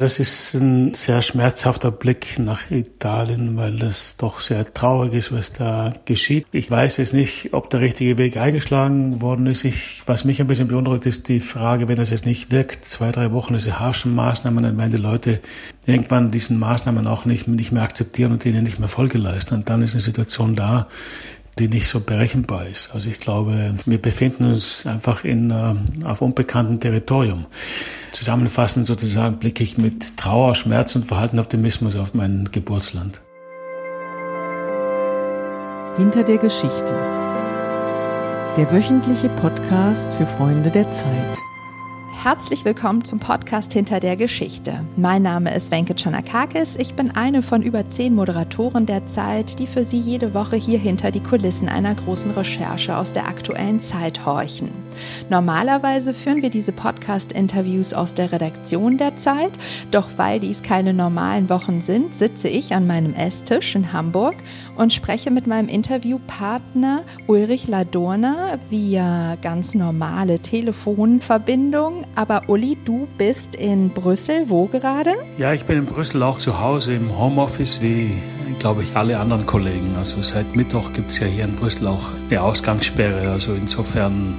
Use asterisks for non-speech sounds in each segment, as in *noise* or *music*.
Das ist ein sehr schmerzhafter Blick nach Italien, weil das doch sehr traurig ist, was da geschieht. Ich weiß jetzt nicht, ob der richtige Weg eingeschlagen worden ist. Ich, was mich ein bisschen beunruhigt, ist die Frage, wenn das jetzt nicht wirkt, zwei, drei Wochen diese harschen Maßnahmen, dann werden die Leute irgendwann diesen Maßnahmen auch nicht, nicht mehr akzeptieren und ihnen nicht mehr Folge leisten. Und dann ist eine Situation da, die nicht so berechenbar ist. Also ich glaube, wir befinden uns einfach in, äh, auf unbekanntem Territorium. Zusammenfassend sozusagen blicke ich mit Trauer, Schmerz und verhalten Optimismus auf mein Geburtsland. Hinter der Geschichte. Der wöchentliche Podcast für Freunde der Zeit. Herzlich willkommen zum Podcast Hinter der Geschichte. Mein Name ist Wenke Chanakakis. Ich bin eine von über zehn Moderatoren der Zeit, die für Sie jede Woche hier hinter die Kulissen einer großen Recherche aus der aktuellen Zeit horchen. Normalerweise führen wir diese Podcast-Interviews aus der Redaktion der Zeit, doch weil dies keine normalen Wochen sind, sitze ich an meinem Esstisch in Hamburg und spreche mit meinem Interviewpartner Ulrich Ladurner via ganz normale Telefonverbindung aber Uli, du bist in Brüssel. Wo gerade? Ja, ich bin in Brüssel auch zu Hause im Homeoffice, wie, glaube ich, alle anderen Kollegen. Also seit Mittwoch gibt es ja hier in Brüssel auch eine Ausgangssperre. Also insofern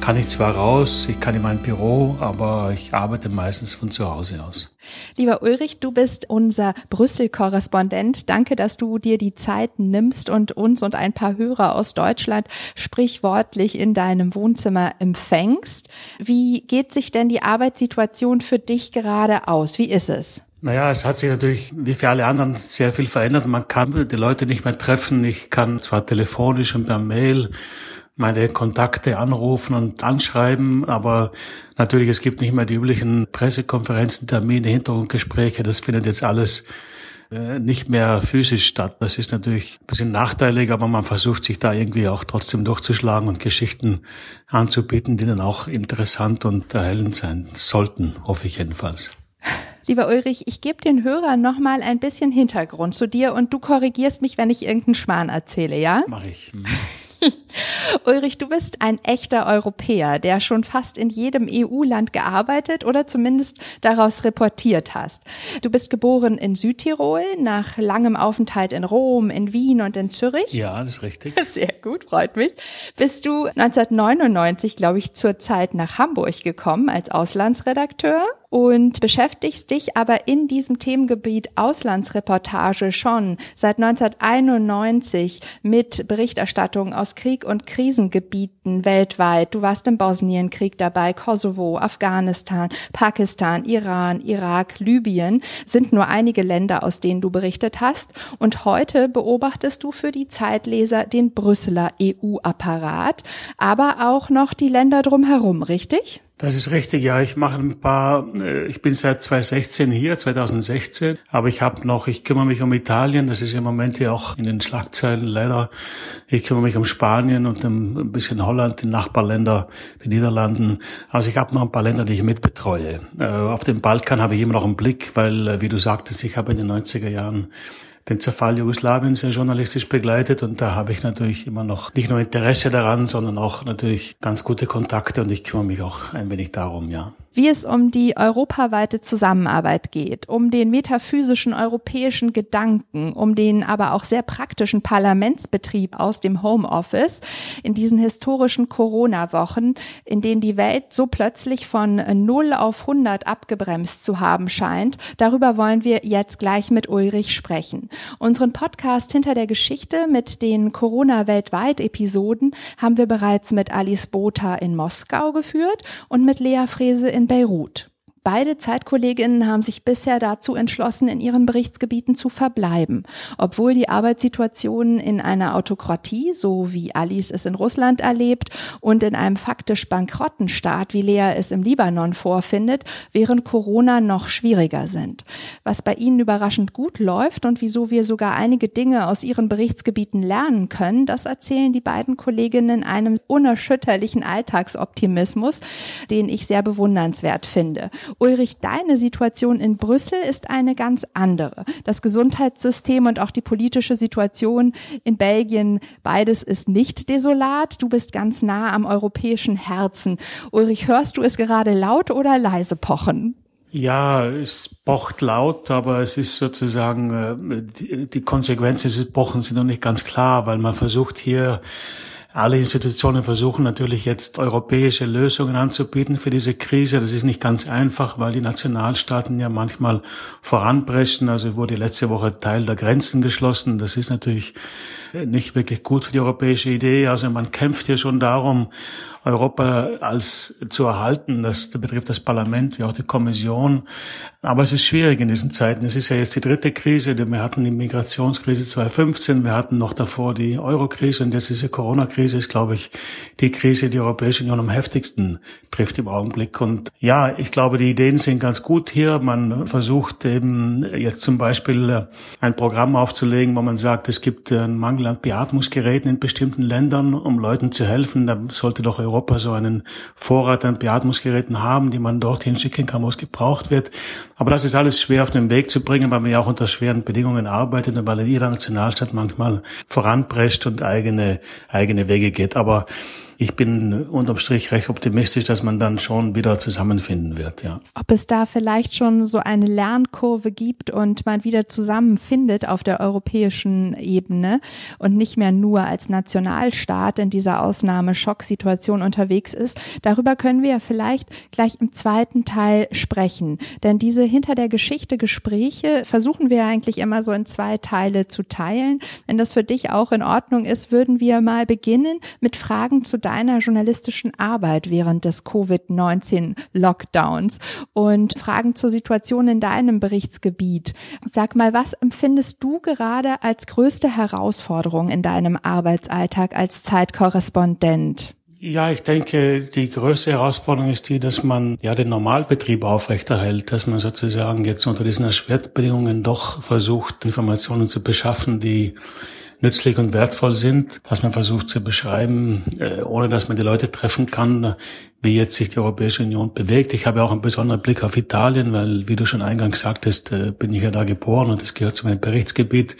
kann ich zwar raus, ich kann in mein Büro, aber ich arbeite meistens von zu Hause aus. Lieber Ulrich, du bist unser Brüssel-Korrespondent. Danke, dass du dir die Zeit nimmst und uns und ein paar Hörer aus Deutschland sprichwortlich in deinem Wohnzimmer empfängst. Wie geht sich denn die Arbeitssituation für dich gerade aus? Wie ist es? Naja, es hat sich natürlich wie für alle anderen sehr viel verändert. Man kann die Leute nicht mehr treffen. Ich kann zwar telefonisch und per Mail meine Kontakte anrufen und anschreiben, aber natürlich, es gibt nicht mehr die üblichen Pressekonferenzen, Termine, Hintergrundgespräche, das findet jetzt alles äh, nicht mehr physisch statt. Das ist natürlich ein bisschen nachteilig, aber man versucht sich da irgendwie auch trotzdem durchzuschlagen und Geschichten anzubieten, die dann auch interessant und erhellend sein sollten, hoffe ich jedenfalls. Lieber Ulrich, ich gebe den Hörern noch mal ein bisschen Hintergrund zu dir und du korrigierst mich, wenn ich irgendeinen Schmarrn erzähle, ja? Mach ich. *laughs* Ulrich, du bist ein echter Europäer, der schon fast in jedem EU-Land gearbeitet oder zumindest daraus reportiert hast. Du bist geboren in Südtirol, nach langem Aufenthalt in Rom, in Wien und in Zürich. Ja, das ist richtig. *laughs* Sehr gut, freut mich. Bist du 1999, glaube ich, zur Zeit nach Hamburg gekommen als Auslandsredakteur und beschäftigst dich aber in diesem Themengebiet Auslandsreportage schon seit 1991 mit Berichterstattung aus Krieg- und Krisengebieten weltweit. Du warst im Bosnienkrieg dabei, Kosovo, Afghanistan, Pakistan, Iran, Irak, Libyen sind nur einige Länder, aus denen du berichtet hast. Und heute beobachtest du für die Zeitleser den Brüsseler EU-Apparat, aber auch noch die Länder drumherum, richtig? Das ist richtig, ja. Ich mache ein paar, äh, ich bin seit 2016 hier, 2016, aber ich habe noch, ich kümmere mich um Italien, das ist im Moment ja auch in den Schlagzeilen leider. Ich kümmere mich um Spanien und ein bisschen Holland, die Nachbarländer, die Niederlanden. Also ich habe noch ein paar Länder, die ich mitbetreue. Äh, auf dem Balkan habe ich immer noch einen Blick, weil, äh, wie du sagtest, ich habe in den 90er Jahren den Zerfall Jugoslawiens sehr journalistisch begleitet. Und da habe ich natürlich immer noch nicht nur Interesse daran, sondern auch natürlich ganz gute Kontakte. Und ich kümmere mich auch ein wenig darum, ja wie es um die europaweite Zusammenarbeit geht, um den metaphysischen europäischen Gedanken, um den aber auch sehr praktischen Parlamentsbetrieb aus dem Homeoffice in diesen historischen Corona-Wochen, in denen die Welt so plötzlich von 0 auf 100 abgebremst zu haben scheint. Darüber wollen wir jetzt gleich mit Ulrich sprechen. Unseren Podcast hinter der Geschichte mit den Corona weltweit Episoden haben wir bereits mit Alice Botha in Moskau geführt und mit Lea Frese in Beirut. Beide Zeitkolleginnen haben sich bisher dazu entschlossen, in ihren Berichtsgebieten zu verbleiben, obwohl die Arbeitssituation in einer Autokratie, so wie Alice es in Russland erlebt, und in einem faktisch bankrotten Staat, wie Lea es im Libanon vorfindet, während Corona noch schwieriger sind. Was bei ihnen überraschend gut läuft und wieso wir sogar einige Dinge aus ihren Berichtsgebieten lernen können, das erzählen die beiden Kolleginnen in einem unerschütterlichen Alltagsoptimismus, den ich sehr bewundernswert finde. Ulrich, deine Situation in Brüssel ist eine ganz andere. Das Gesundheitssystem und auch die politische Situation in Belgien, beides ist nicht desolat. Du bist ganz nah am europäischen Herzen. Ulrich, hörst du es gerade laut oder leise pochen? Ja, es pocht laut, aber es ist sozusagen, äh, die Konsequenzen des Pochen sind noch nicht ganz klar, weil man versucht hier alle Institutionen versuchen natürlich jetzt europäische Lösungen anzubieten für diese Krise. Das ist nicht ganz einfach, weil die Nationalstaaten ja manchmal voranpreschen. Also wurde letzte Woche Teil der Grenzen geschlossen. Das ist natürlich nicht wirklich gut für die europäische Idee. Also man kämpft hier schon darum, Europa als zu erhalten. Das betrifft das Parlament wie auch die Kommission. Aber es ist schwierig in diesen Zeiten. Es ist ja jetzt die dritte Krise. Wir hatten die Migrationskrise 2015, wir hatten noch davor die Eurokrise und jetzt diese Corona-Krise ist, glaube ich, die Krise, die Europäische Union am heftigsten trifft im Augenblick. Und ja, ich glaube, die Ideen sind ganz gut hier. Man versucht eben jetzt zum Beispiel ein Programm aufzulegen, wo man sagt, es gibt einen Mangel an Beatmungsgeräten in bestimmten Ländern, um Leuten zu helfen. Da sollte doch Europa Europa so einen Vorrat an Beatmungsgeräten haben, die man dorthin schicken kann, wo es gebraucht wird. Aber das ist alles schwer auf den Weg zu bringen, weil man ja auch unter schweren Bedingungen arbeitet und weil jeder Nationalstaat manchmal voranprescht und eigene, eigene Wege geht. Aber ich bin unterm Strich recht optimistisch, dass man dann schon wieder zusammenfinden wird, ja. Ob es da vielleicht schon so eine Lernkurve gibt und man wieder zusammenfindet auf der europäischen Ebene und nicht mehr nur als Nationalstaat in dieser Ausnahmeschocksituation unterwegs ist, darüber können wir ja vielleicht gleich im zweiten Teil sprechen. Denn diese hinter der Geschichte Gespräche versuchen wir eigentlich immer so in zwei Teile zu teilen. Wenn das für dich auch in Ordnung ist, würden wir mal beginnen mit Fragen zu deiner journalistischen Arbeit während des Covid-19-Lockdowns und Fragen zur Situation in deinem Berichtsgebiet. Sag mal, was empfindest du gerade als größte Herausforderung in deinem Arbeitsalltag als Zeitkorrespondent? Ja, ich denke, die größte Herausforderung ist die, dass man ja den Normalbetrieb aufrechterhält, dass man sozusagen jetzt unter diesen Erschwertbedingungen doch versucht, Informationen zu beschaffen, die nützlich und wertvoll sind, dass man versucht zu beschreiben, äh, ohne dass man die Leute treffen kann, wie jetzt sich die Europäische Union bewegt. Ich habe auch einen besonderen Blick auf Italien, weil, wie du schon eingangs sagtest, äh, bin ich ja da geboren und es gehört zu meinem Berichtsgebiet.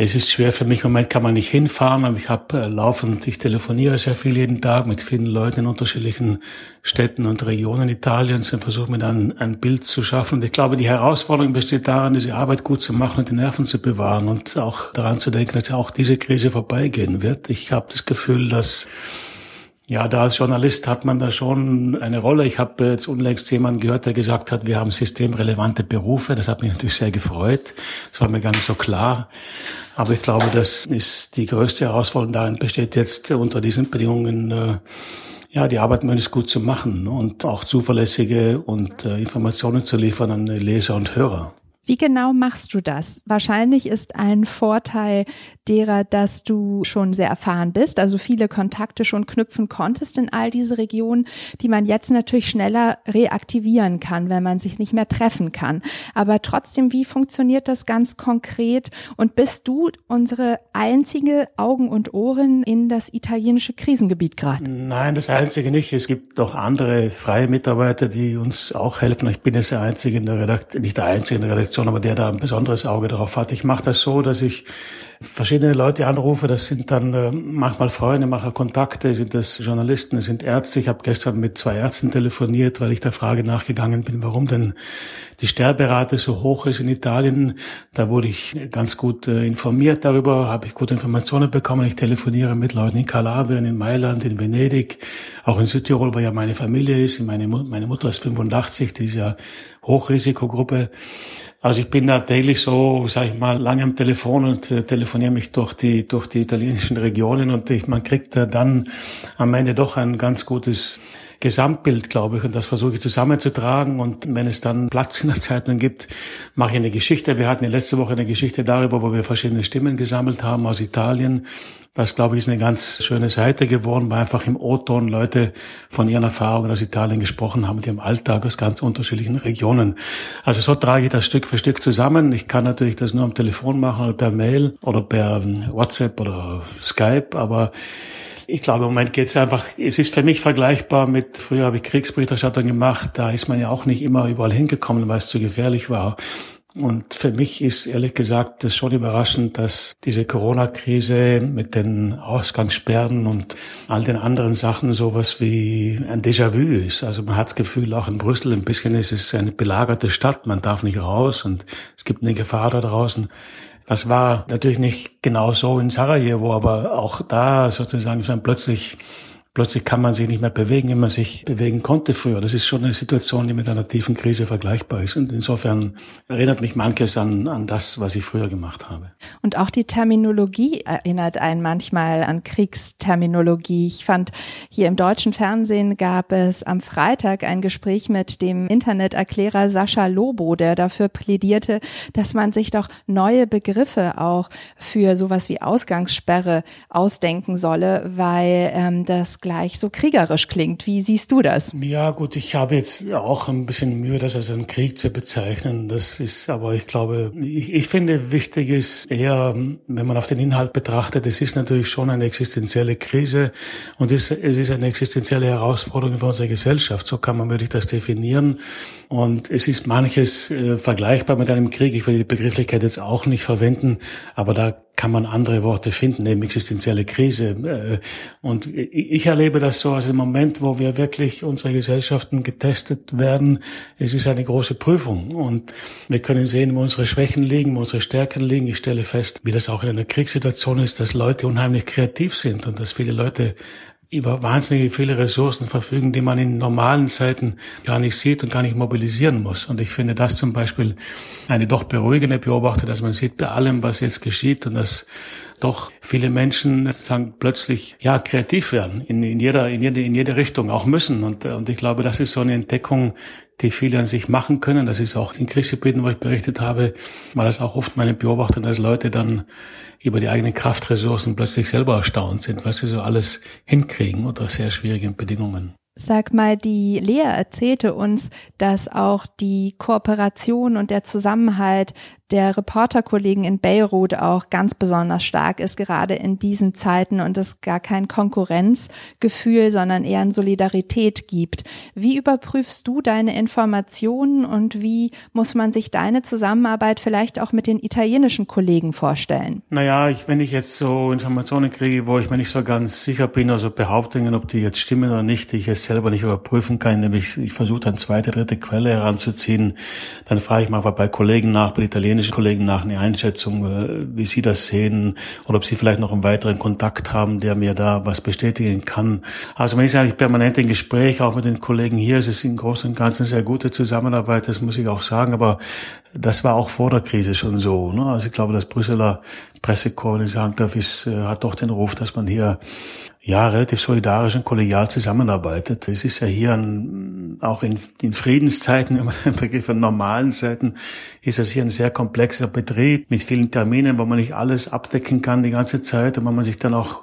Es ist schwer für mich, im Moment kann man nicht hinfahren, aber ich habe äh, laufend, ich telefoniere sehr viel jeden Tag mit vielen Leuten in unterschiedlichen Städten und Regionen Italiens und versuche mir dann ein Bild zu schaffen. Und ich glaube, die Herausforderung besteht darin, diese Arbeit gut zu machen und die Nerven zu bewahren und auch daran zu denken, dass ja auch diese Krise vorbeigehen wird. Ich habe das Gefühl, dass ja, da als Journalist hat man da schon eine Rolle. Ich habe jetzt unlängst jemanden gehört, der gesagt hat, wir haben systemrelevante Berufe. Das hat mich natürlich sehr gefreut. Das war mir gar nicht so klar. Aber ich glaube, das ist die größte Herausforderung darin besteht jetzt unter diesen Bedingungen, äh, ja, die Arbeit möglichst gut zu machen und auch zuverlässige und äh, Informationen zu liefern an Leser und Hörer. Wie genau machst du das? Wahrscheinlich ist ein Vorteil derer, dass du schon sehr erfahren bist, also viele Kontakte schon knüpfen konntest in all diese Regionen, die man jetzt natürlich schneller reaktivieren kann, wenn man sich nicht mehr treffen kann. Aber trotzdem, wie funktioniert das ganz konkret? Und bist du unsere einzige Augen und Ohren in das italienische Krisengebiet gerade? Nein, das einzige nicht. Es gibt noch andere freie Mitarbeiter, die uns auch helfen. Ich bin jetzt der einzige in der Redaktion, nicht der einzige in der Redaktion, Redaktion, aber der da ein besonderes Auge darauf hat. Ich mache das so, dass ich verschiedene Leute anrufe. Das sind dann äh, manchmal Freunde, mache Kontakte, sind das Journalisten, es sind Ärzte. Ich habe gestern mit zwei Ärzten telefoniert, weil ich der Frage nachgegangen bin, warum denn die Sterberate so hoch ist in Italien. Da wurde ich ganz gut äh, informiert darüber, habe ich gute Informationen bekommen. Ich telefoniere mit Leuten in Kalabrien, in Mailand, in Venedig, auch in Südtirol, wo ja meine Familie ist. Meine, meine Mutter ist 85, die ist ja Hochrisikogruppe. Also ich bin da täglich so, sag ich mal, lange am Telefon und äh, telefoniere mich durch die, durch die italienischen Regionen und ich, man kriegt äh, dann am Ende doch ein ganz gutes Gesamtbild, glaube ich, und das versuche ich zusammenzutragen. Und wenn es dann Platz in der Zeitung gibt, mache ich eine Geschichte. Wir hatten letzte Woche eine Geschichte darüber, wo wir verschiedene Stimmen gesammelt haben aus Italien. Das, glaube ich, ist eine ganz schöne Seite geworden, weil einfach im O-Ton Leute von ihren Erfahrungen aus Italien gesprochen haben, mit ihrem Alltag aus ganz unterschiedlichen Regionen. Also so trage ich das Stück für Stück zusammen. Ich kann natürlich das nur am Telefon machen oder per Mail oder per WhatsApp oder Skype, aber ich glaube, im Moment geht es einfach, es ist für mich vergleichbar mit, früher habe ich Kriegsberichterstattung gemacht, da ist man ja auch nicht immer überall hingekommen, weil es zu gefährlich war. Und für mich ist ehrlich gesagt das schon überraschend, dass diese Corona-Krise mit den Ausgangssperren und all den anderen Sachen sowas wie ein Déjà-vu ist. Also man hat das Gefühl, auch in Brüssel ein bisschen ist es eine belagerte Stadt. Man darf nicht raus und es gibt eine Gefahr da draußen. Das war natürlich nicht genau so in Sarajevo, aber auch da sozusagen ist man plötzlich Plötzlich kann man sich nicht mehr bewegen, wie man sich bewegen konnte früher. Das ist schon eine Situation, die mit einer tiefen Krise vergleichbar ist. Und insofern erinnert mich manches an, an das, was ich früher gemacht habe. Und auch die Terminologie erinnert einen manchmal an Kriegsterminologie. Ich fand, hier im deutschen Fernsehen gab es am Freitag ein Gespräch mit dem Interneterklärer Sascha Lobo, der dafür plädierte, dass man sich doch neue Begriffe auch für sowas wie Ausgangssperre ausdenken solle, weil ähm, das gleich so kriegerisch klingt. Wie siehst du das? Ja, gut, ich habe jetzt auch ein bisschen Mühe, das als einen Krieg zu bezeichnen. Das ist, aber ich glaube, ich, ich finde, wichtig ist eher, wenn man auf den Inhalt betrachtet, es ist natürlich schon eine existenzielle Krise und es, es ist eine existenzielle Herausforderung für unsere Gesellschaft. So kann man wirklich das definieren. Und es ist manches äh, vergleichbar mit einem Krieg. Ich will die Begrifflichkeit jetzt auch nicht verwenden, aber da kann man andere Worte finden, eben existenzielle Krise. Äh, und ich erlebe das so als im Moment, wo wir wirklich unsere Gesellschaften getestet werden. Es ist eine große Prüfung und wir können sehen, wo unsere Schwächen liegen, wo unsere Stärken liegen. Ich stelle fest, wie das auch in einer Kriegssituation ist, dass Leute unheimlich kreativ sind und dass viele Leute über wahnsinnig viele Ressourcen verfügen, die man in normalen Zeiten gar nicht sieht und gar nicht mobilisieren muss. Und ich finde das zum Beispiel eine doch beruhigende Beobachtung, dass man sieht bei allem, was jetzt geschieht und dass doch viele Menschen sozusagen plötzlich ja kreativ werden in, in jeder in jede in jede Richtung auch müssen und und ich glaube, das ist so eine Entdeckung, die viele an sich machen können. Das ist auch in Krisengebieten, wo ich berichtet habe, war das auch oft meine Beobachtung, dass Leute dann über die eigenen Kraftressourcen plötzlich selber erstaunt sind, was sie so alles hinkriegen unter sehr schwierigen Bedingungen. Sag mal, die Lea erzählte uns, dass auch die Kooperation und der Zusammenhalt der Reporterkollegen in Beirut auch ganz besonders stark ist, gerade in diesen Zeiten und es gar kein Konkurrenzgefühl, sondern eher ein Solidarität gibt. Wie überprüfst du deine Informationen und wie muss man sich deine Zusammenarbeit vielleicht auch mit den italienischen Kollegen vorstellen? Naja, ich, wenn ich jetzt so Informationen kriege, wo ich mir nicht so ganz sicher bin, also Behauptungen, ob die jetzt stimmen oder nicht, die ich es selber nicht überprüfen kann, nämlich ich versuche dann zweite, dritte Quelle heranzuziehen, dann frage ich mal bei Kollegen nach, bei Italienischen italienischen Kollegen nach eine Einschätzung, äh, wie sie das sehen oder ob sie vielleicht noch einen weiteren Kontakt haben, der mir da was bestätigen kann. Also wenn ich sage, ich permanent in Gespräch, auch mit den Kollegen hier, es ist im Großen und Ganzen eine sehr gute Zusammenarbeit, das muss ich auch sagen, aber das war auch vor der Krise schon so. Ne? Also ich glaube, das Brüsseler Pressekorps, wenn ich sagen darf, ist, äh, hat doch den Ruf, dass man hier ja, relativ solidarisch und kollegial zusammenarbeitet. Es ist ja hier ein, auch in, in Friedenszeiten, *laughs* man den Begriff von normalen Zeiten, ist es hier ein sehr komplexer Betrieb mit vielen Terminen, wo man nicht alles abdecken kann die ganze Zeit und wo man sich dann auch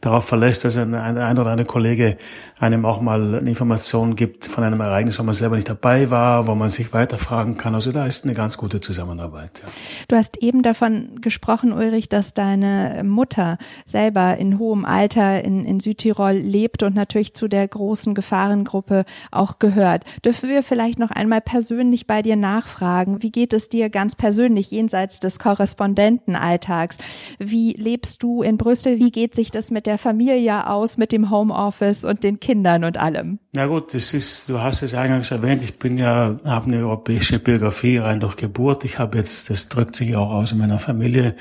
darauf verlässt, dass ein, ein, ein oder andere Kollege einem auch mal eine Information gibt von einem Ereignis, wo man selber nicht dabei war, wo man sich weiterfragen kann. Also da ist eine ganz gute Zusammenarbeit. Ja. Du hast eben davon gesprochen, Ulrich, dass deine Mutter selber in hohem Alter in in Südtirol lebt und natürlich zu der großen Gefahrengruppe auch gehört. Dürfen wir vielleicht noch einmal persönlich bei dir nachfragen? Wie geht es dir ganz persönlich jenseits des Korrespondentenalltags? Wie lebst du in Brüssel? Wie geht sich das mit der Familie aus, mit dem Homeoffice und den Kindern und allem? Na gut, das ist, du hast es eingangs erwähnt, ich bin ja, habe eine europäische Biografie rein durch Geburt. Ich habe jetzt, das drückt sich auch aus in meiner Familie,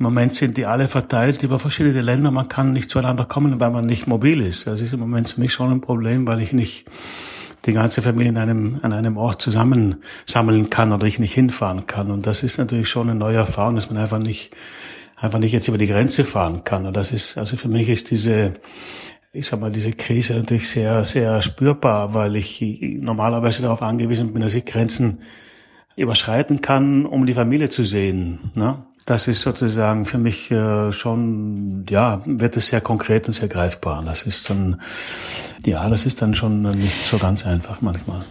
im Moment sind die alle verteilt über verschiedene Länder. Man kann nicht zueinander kommen, weil man nicht mobil ist. Das ist im Moment für mich schon ein Problem, weil ich nicht die ganze Familie in einem, an einem Ort zusammensammeln kann oder ich nicht hinfahren kann. Und das ist natürlich schon eine neue Erfahrung, dass man einfach nicht, einfach nicht jetzt über die Grenze fahren kann. Und das ist, also für mich ist diese, ich sag mal, diese Krise natürlich sehr, sehr spürbar, weil ich normalerweise darauf angewiesen bin, dass ich Grenzen überschreiten kann, um die Familie zu sehen. Ne? Das ist sozusagen für mich äh, schon, ja, wird es sehr konkret und sehr greifbar. Das ist dann, ja, das ist dann schon nicht so ganz einfach manchmal.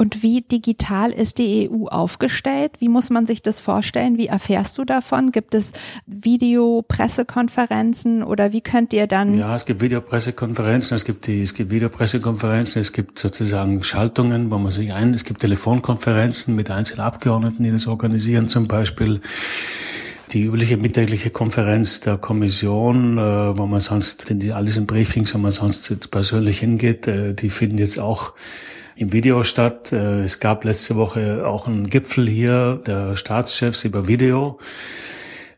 Und wie digital ist die EU aufgestellt? Wie muss man sich das vorstellen? Wie erfährst du davon? Gibt es Videopressekonferenzen oder wie könnt ihr dann? Ja, es gibt Videopressekonferenzen, es gibt die, es gibt Videopressekonferenzen, es gibt sozusagen Schaltungen, wo man sich ein, es gibt Telefonkonferenzen mit einzelnen Abgeordneten, die das organisieren zum Beispiel die übliche mittägliche Konferenz der Kommission, äh, wo man sonst, denn die alles in Briefings, wo man sonst jetzt persönlich hingeht, äh, die finden jetzt auch im Video statt. Äh, es gab letzte Woche auch einen Gipfel hier der Staatschefs über Video.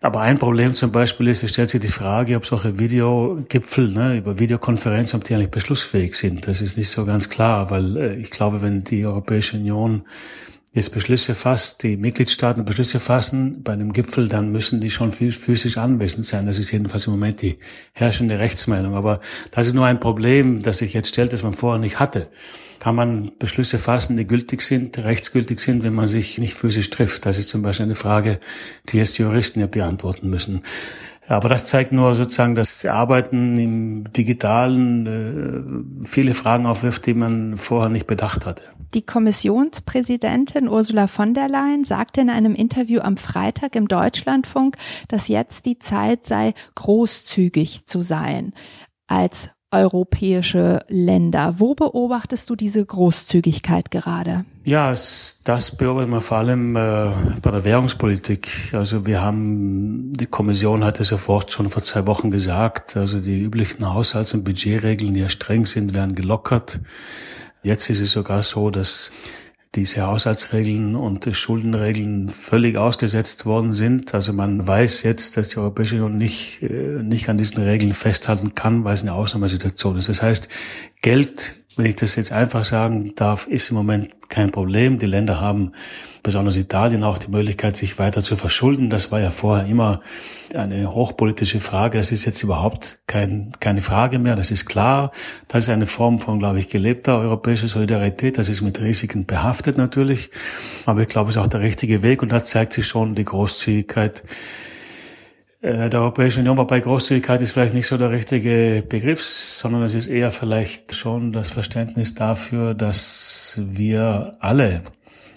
Aber ein Problem zum Beispiel ist, es stellt sich die Frage, ob solche Videogipfel ne, über Videokonferenzen, ob die eigentlich beschlussfähig sind. Das ist nicht so ganz klar, weil ich glaube, wenn die Europäische Union jetzt Beschlüsse fasst, die Mitgliedstaaten Beschlüsse fassen bei einem Gipfel, dann müssen die schon physisch anwesend sein. Das ist jedenfalls im Moment die herrschende Rechtsmeinung. Aber das ist nur ein Problem, das sich jetzt stellt, das man vorher nicht hatte. Kann man Beschlüsse fassen, die gültig sind, rechtsgültig sind, wenn man sich nicht physisch trifft? Das ist zum Beispiel eine Frage, die jetzt Juristen ja beantworten müssen. Aber das zeigt nur sozusagen, dass Arbeiten im Digitalen äh, viele Fragen aufwirft, die man vorher nicht bedacht hatte. Die Kommissionspräsidentin Ursula von der Leyen sagte in einem Interview am Freitag im Deutschlandfunk, dass jetzt die Zeit sei, großzügig zu sein. Als europäische Länder. Wo beobachtest du diese Großzügigkeit gerade? Ja, das beobachten wir vor allem äh, bei der Währungspolitik. Also wir haben, die Kommission hat es sofort schon vor zwei Wochen gesagt, also die üblichen Haushalts- und Budgetregeln, die ja streng sind, werden gelockert. Jetzt ist es sogar so, dass diese Haushaltsregeln und Schuldenregeln völlig ausgesetzt worden sind. Also man weiß jetzt, dass die Europäische Union nicht, äh, nicht an diesen Regeln festhalten kann, weil es eine Ausnahmesituation ist. Das heißt, Geld wenn ich das jetzt einfach sagen darf, ist im Moment kein Problem. Die Länder haben, besonders Italien, auch die Möglichkeit, sich weiter zu verschulden. Das war ja vorher immer eine hochpolitische Frage. Das ist jetzt überhaupt kein, keine Frage mehr. Das ist klar. Das ist eine Form von, glaube ich, gelebter europäischer Solidarität. Das ist mit Risiken behaftet natürlich. Aber ich glaube, es ist auch der richtige Weg. Und da zeigt sich schon die Großzügigkeit der Europäischen Union, wobei Großzügigkeit ist vielleicht nicht so der richtige Begriff, sondern es ist eher vielleicht schon das Verständnis dafür, dass wir alle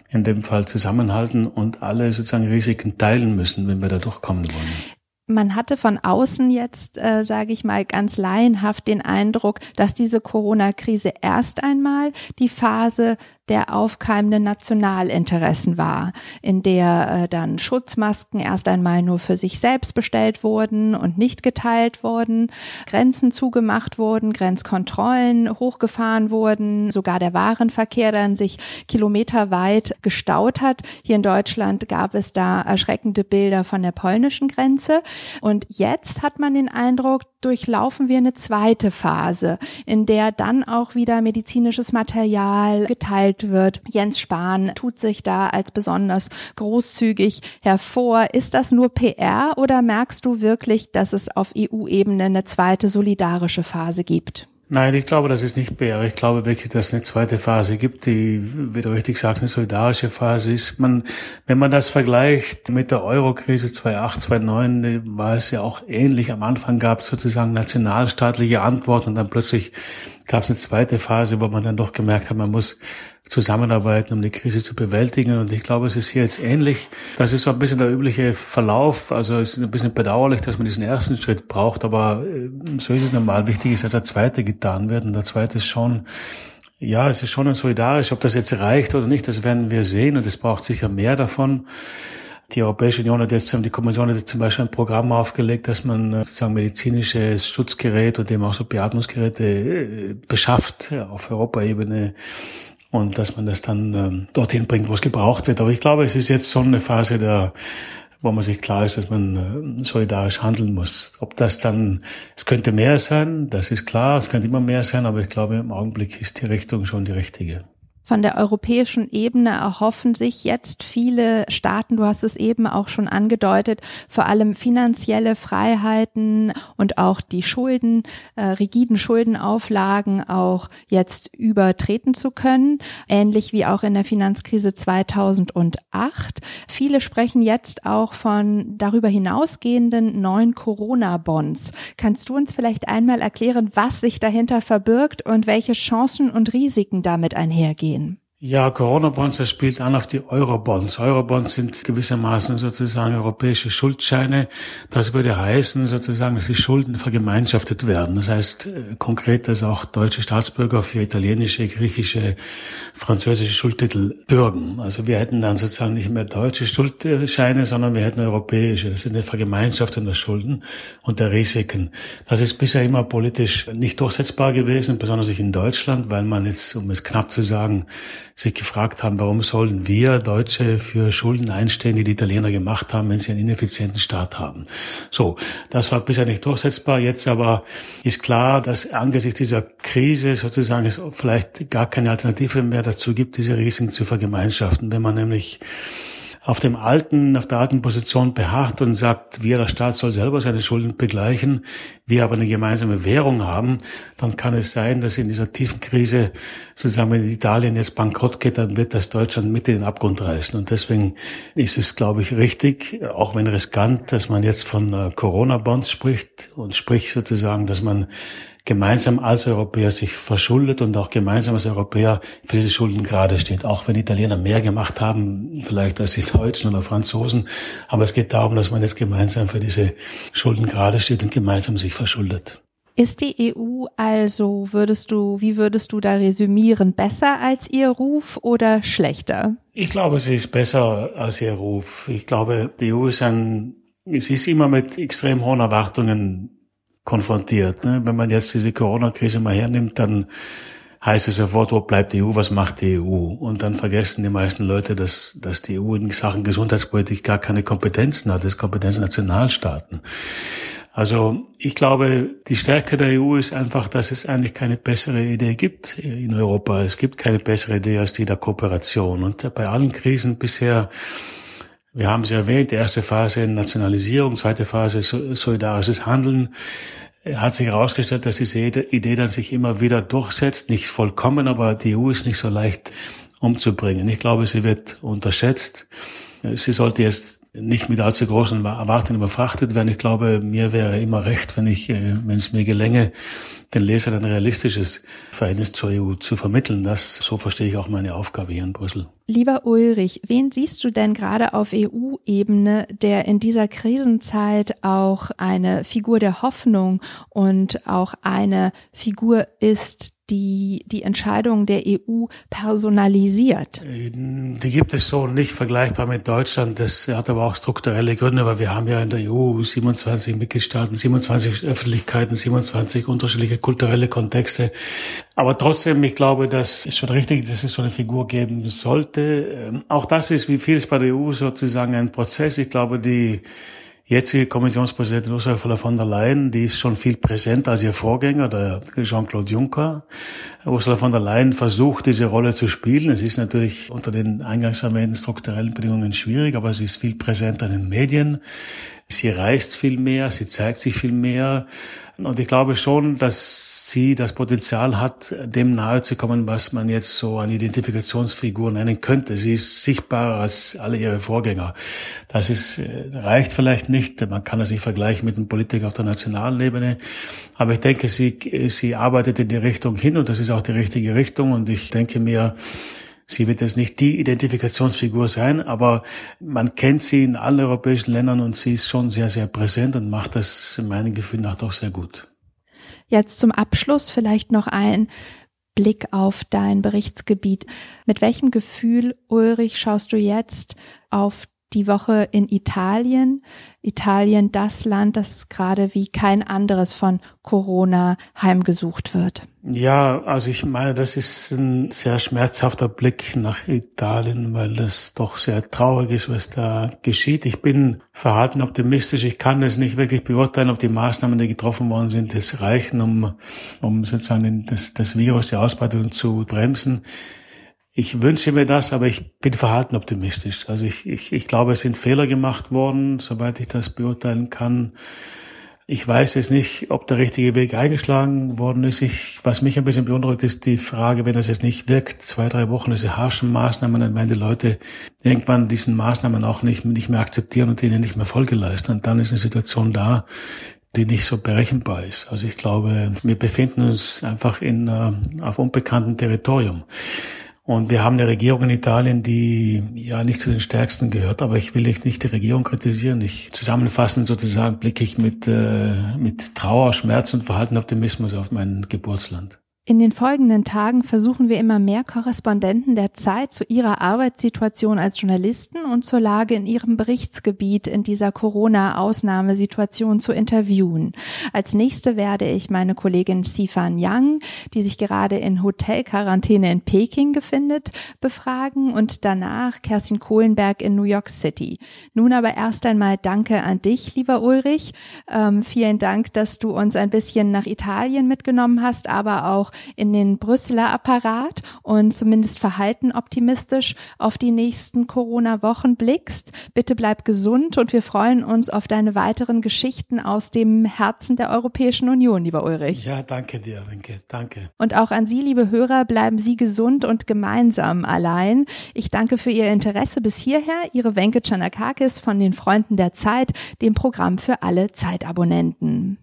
in dem Fall zusammenhalten und alle sozusagen Risiken teilen müssen, wenn wir da durchkommen wollen. Man hatte von außen jetzt, äh, sage ich mal, ganz laienhaft den Eindruck, dass diese Corona-Krise erst einmal die Phase der aufkeimenden Nationalinteressen war, in der äh, dann Schutzmasken erst einmal nur für sich selbst bestellt wurden und nicht geteilt wurden, Grenzen zugemacht wurden, Grenzkontrollen hochgefahren wurden, sogar der Warenverkehr dann sich kilometerweit gestaut hat. Hier in Deutschland gab es da erschreckende Bilder von der polnischen Grenze. Und jetzt hat man den Eindruck, durchlaufen wir eine zweite Phase, in der dann auch wieder medizinisches Material geteilt wird. Jens Spahn tut sich da als besonders großzügig hervor. Ist das nur PR oder merkst du wirklich, dass es auf EU-Ebene eine zweite solidarische Phase gibt? Nein, ich glaube, das ist nicht PR. Ich glaube wirklich, dass es eine zweite Phase gibt, die, wie du richtig sagst, eine solidarische Phase ist. Man, wenn man das vergleicht mit der Euro-Krise 2008, 2009, war es ja auch ähnlich. Am Anfang gab es sozusagen nationalstaatliche Antworten und dann plötzlich gab es eine zweite Phase, wo man dann doch gemerkt hat, man muss zusammenarbeiten, um die Krise zu bewältigen. Und ich glaube, es ist hier jetzt ähnlich. Das ist so ein bisschen der übliche Verlauf. Also es ist ein bisschen bedauerlich, dass man diesen ersten Schritt braucht, aber äh, so ist es normal. Wichtig ist, dass der zweite getan wird. Und der zweite ist schon, ja, es ist schon solidarisch. Ob das jetzt reicht oder nicht, das werden wir sehen. Und es braucht sicher mehr davon. Die Europäische Union hat jetzt, die Kommission hat jetzt zum Beispiel ein Programm aufgelegt, dass man äh, sozusagen medizinisches Schutzgerät und eben auch so Beatmungsgeräte äh, beschafft auf Europaebene und dass man das dann ähm, dorthin bringt, wo es gebraucht wird. Aber ich glaube, es ist jetzt schon eine Phase der wo man sich klar ist, dass man äh, solidarisch handeln muss. Ob das dann, es könnte mehr sein, das ist klar, es könnte immer mehr sein, aber ich glaube, im Augenblick ist die Richtung schon die richtige. Von der europäischen Ebene erhoffen sich jetzt viele Staaten, du hast es eben auch schon angedeutet, vor allem finanzielle Freiheiten und auch die Schulden, äh, rigiden Schuldenauflagen auch jetzt übertreten zu können, ähnlich wie auch in der Finanzkrise 2008. Viele sprechen jetzt auch von darüber hinausgehenden neuen Corona-Bonds. Kannst du uns vielleicht einmal erklären, was sich dahinter verbirgt und welche Chancen und Risiken damit einhergehen? gehen. Ja, Corona-Bonds, das spielt an auf die Euro-Bonds. Euro-Bonds sind gewissermaßen sozusagen europäische Schuldscheine. Das würde heißen sozusagen, dass die Schulden vergemeinschaftet werden. Das heißt äh, konkret, dass auch deutsche Staatsbürger für italienische, griechische, französische Schuldtitel bürgen. Also wir hätten dann sozusagen nicht mehr deutsche Schuldscheine, sondern wir hätten europäische. Das ist eine Vergemeinschaftung der Schulden und der Risiken. Das ist bisher immer politisch nicht durchsetzbar gewesen, besonders in Deutschland, weil man jetzt, um es knapp zu sagen, sich gefragt haben, warum sollen wir Deutsche für Schulden einstehen, die die Italiener gemacht haben, wenn sie einen ineffizienten Staat haben. So, das war bisher nicht durchsetzbar. Jetzt aber ist klar, dass angesichts dieser Krise sozusagen es vielleicht gar keine Alternative mehr dazu gibt, diese Risiken zu vergemeinschaften. Wenn man nämlich auf dem alten, auf der alten Position beharrt und sagt, wir, der Staat soll selber seine Schulden begleichen, wir aber eine gemeinsame Währung haben, dann kann es sein, dass in dieser tiefen Krise, sozusagen, wenn Italien jetzt bankrott geht, dann wird das Deutschland mit in den Abgrund reißen. Und deswegen ist es, glaube ich, richtig, auch wenn riskant, dass man jetzt von äh, Corona-Bonds spricht und spricht sozusagen, dass man gemeinsam als Europäer sich verschuldet und auch gemeinsam als Europäer für diese Schulden gerade steht. Auch wenn Italiener mehr gemacht haben, vielleicht als die Deutschen oder Franzosen. Aber es geht darum, dass man jetzt gemeinsam für diese Schulden gerade steht und gemeinsam sich verschuldet. Ist die EU also, würdest du, wie würdest du da resümieren, besser als ihr Ruf oder schlechter? Ich glaube, sie ist besser als ihr Ruf. Ich glaube, die EU ist ein, es ist immer mit extrem hohen Erwartungen konfrontiert. Ne? Wenn man jetzt diese Corona-Krise mal hernimmt, dann heißt es sofort, wo bleibt die EU, was macht die EU? Und dann vergessen die meisten Leute, dass, dass die EU in Sachen Gesundheitspolitik gar keine Kompetenzen hat, das ist Kompetenz Nationalstaaten. Also ich glaube, die Stärke der EU ist einfach, dass es eigentlich keine bessere Idee gibt in Europa. Es gibt keine bessere Idee als die der Kooperation. Und bei allen Krisen bisher wir haben es erwähnt, erste Phase Nationalisierung, zweite Phase solidarisches Handeln. Hat sich herausgestellt, dass diese Idee dann sich immer wieder durchsetzt, nicht vollkommen, aber die EU ist nicht so leicht umzubringen. Ich glaube, sie wird unterschätzt. Sie sollte jetzt nicht mit allzu großen Erwartungen überfrachtet werden. Ich glaube, mir wäre immer recht, wenn ich, äh, wenn es mir gelänge, den Lesern ein realistisches Verhältnis zur EU zu vermitteln. Das, so verstehe ich auch meine Aufgabe hier in Brüssel. Lieber Ulrich, wen siehst du denn gerade auf EU-Ebene, der in dieser Krisenzeit auch eine Figur der Hoffnung und auch eine Figur ist, die die Entscheidungen der EU personalisiert? Die gibt es so nicht vergleichbar mit Deutschland. Das hat aber auch strukturelle Gründe, weil wir haben ja in der EU 27 Mitgliedstaaten, 27 Öffentlichkeiten, 27 unterschiedliche kulturelle Kontexte. Aber trotzdem, ich glaube, das ist schon richtig, dass es so eine Figur geben sollte. Ähm, auch das ist, wie vieles bei der EU sozusagen ein Prozess. Ich glaube, die jetzige Kommissionspräsidentin Ursula von der Leyen, die ist schon viel präsenter als ihr Vorgänger, der Jean-Claude Juncker. Ursula von der Leyen versucht, diese Rolle zu spielen. Es ist natürlich unter den eingangs erwähnten strukturellen Bedingungen schwierig, aber sie ist viel präsenter in den Medien. Sie reist viel mehr, sie zeigt sich viel mehr. Und ich glaube schon, dass sie das Potenzial hat, dem nahe zu kommen, was man jetzt so eine Identifikationsfigur nennen könnte. Sie ist sichtbarer als alle ihre Vorgänger. Das ist, äh, reicht vielleicht nicht. Man kann das nicht vergleichen mit einem Politiker auf der nationalen Ebene. Aber ich denke, sie, sie arbeitet in die Richtung hin und das ist auch die richtige Richtung. Und ich denke mir, Sie wird jetzt nicht die Identifikationsfigur sein, aber man kennt sie in allen europäischen Ländern und sie ist schon sehr, sehr präsent und macht das in meinem Gefühl nach doch sehr gut. Jetzt zum Abschluss vielleicht noch ein Blick auf dein Berichtsgebiet. Mit welchem Gefühl, Ulrich, schaust du jetzt auf die Woche in Italien. Italien, das Land, das gerade wie kein anderes von Corona heimgesucht wird. Ja, also ich meine, das ist ein sehr schmerzhafter Blick nach Italien, weil es doch sehr traurig ist, was da geschieht. Ich bin verhalten optimistisch. Ich kann es nicht wirklich beurteilen, ob die Maßnahmen, die getroffen worden sind, das reichen, um, um sozusagen das, das Virus, die Ausbreitung zu bremsen. Ich wünsche mir das, aber ich bin verhalten optimistisch. Also ich, ich, ich glaube, es sind Fehler gemacht worden, soweit ich das beurteilen kann. Ich weiß jetzt nicht, ob der richtige Weg eingeschlagen worden ist. Ich, was mich ein bisschen beunruhigt, ist die Frage, wenn das jetzt nicht wirkt, zwei, drei Wochen diese harschen Maßnahmen, dann werden die Leute irgendwann diesen Maßnahmen auch nicht, nicht mehr akzeptieren und denen nicht mehr Folge leisten. Und dann ist eine Situation da, die nicht so berechenbar ist. Also ich glaube, wir befinden uns einfach in, uh, auf unbekanntem Territorium. Und wir haben eine Regierung in Italien, die ja nicht zu den stärksten gehört, aber ich will nicht die Regierung kritisieren. Ich zusammenfassend sozusagen blicke ich mit, äh, mit Trauer, Schmerz und Verhalten Optimismus auf mein Geburtsland. In den folgenden Tagen versuchen wir immer mehr Korrespondenten der Zeit zu ihrer Arbeitssituation als Journalisten und zur Lage in ihrem Berichtsgebiet in dieser Corona-Ausnahmesituation zu interviewen. Als nächste werde ich meine Kollegin Stefan Yang, die sich gerade in Hotelquarantäne in Peking befindet, befragen und danach Kerstin Kohlenberg in New York City. Nun aber erst einmal Danke an dich, lieber Ulrich. Ähm, vielen Dank, dass du uns ein bisschen nach Italien mitgenommen hast, aber auch in den Brüsseler Apparat und zumindest verhalten optimistisch auf die nächsten Corona-Wochen blickst. Bitte bleib gesund und wir freuen uns auf deine weiteren Geschichten aus dem Herzen der Europäischen Union, lieber Ulrich. Ja, danke dir, Winke. Danke. Und auch an Sie, liebe Hörer, bleiben Sie gesund und gemeinsam allein. Ich danke für Ihr Interesse bis hierher. Ihre Wenke Chanakakis von den Freunden der Zeit, dem Programm für alle Zeitabonnenten.